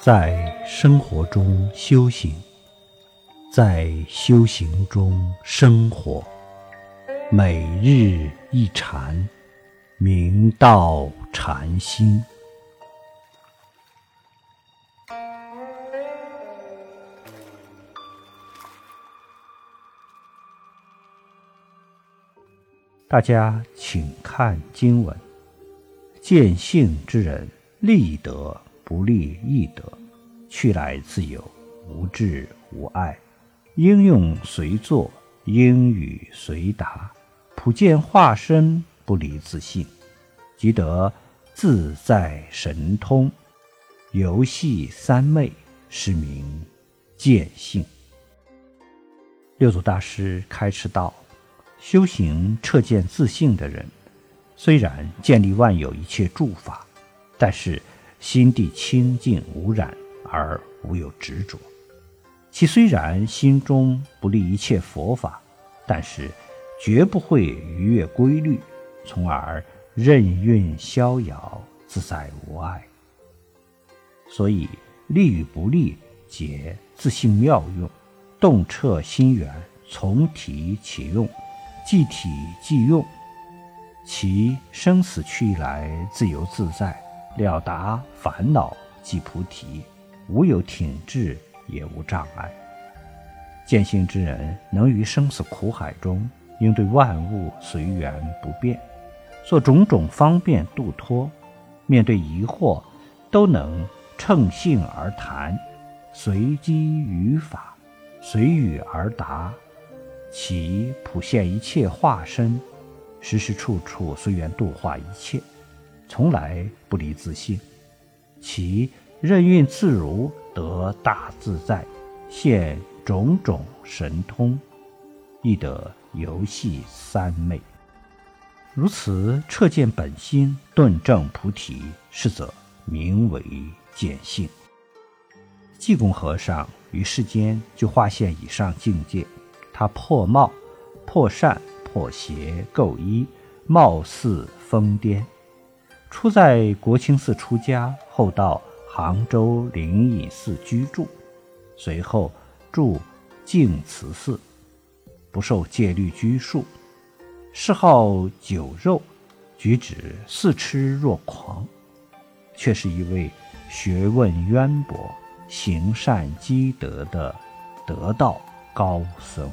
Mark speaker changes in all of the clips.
Speaker 1: 在生活中修行，在修行中生活，每日一禅，明道禅心。大家请看经文：见性之人，立德不利亦得，去来自由，无智无碍，应用随作，应语随答，普见化身，不离自性，即得自在神通，游戏三昧，是名见性。六祖大师开示道。修行彻见自性的人，虽然建立万有一切诸法，但是心地清净无染而无有执着。其虽然心中不立一切佛法，但是绝不会逾越规律，从而任运逍遥自在无碍。所以利与不利，皆自性妙用，洞彻心源，从体起用。即体即用，其生死去来自由自在，了达烦恼即菩提，无有挺滞，也无障碍。见性之人，能于生死苦海中应对万物随缘不变，做种种方便度脱，面对疑惑都能乘性而谈，随机语法，随语而答。其普现一切化身，时时处处随缘度化一切，从来不离自性。其任运自如，得大自在，现种种神通，亦得游戏三昧。如此彻见本心，顿证菩提，是则名为见性。济公和尚于世间就化现以上境界。他破貌、破善、破邪、构一，貌似疯癫。初在国清寺出家，后到杭州灵隐寺居住，随后住净慈寺，不受戒律拘束，嗜好酒肉，举止似痴若狂，却是一位学问渊博、行善积德的得道高僧。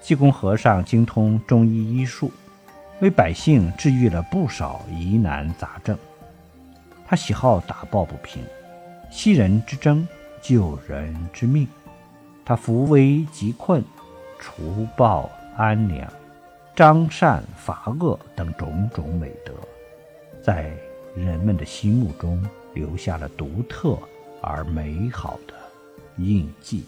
Speaker 1: 济公和尚精通中医医术，为百姓治愈了不少疑难杂症。他喜好打抱不平，息人之争，救人之命。他扶危济困，除暴安良，彰善罚恶等种种美德，在人们的心目中留下了独特而美好的印记。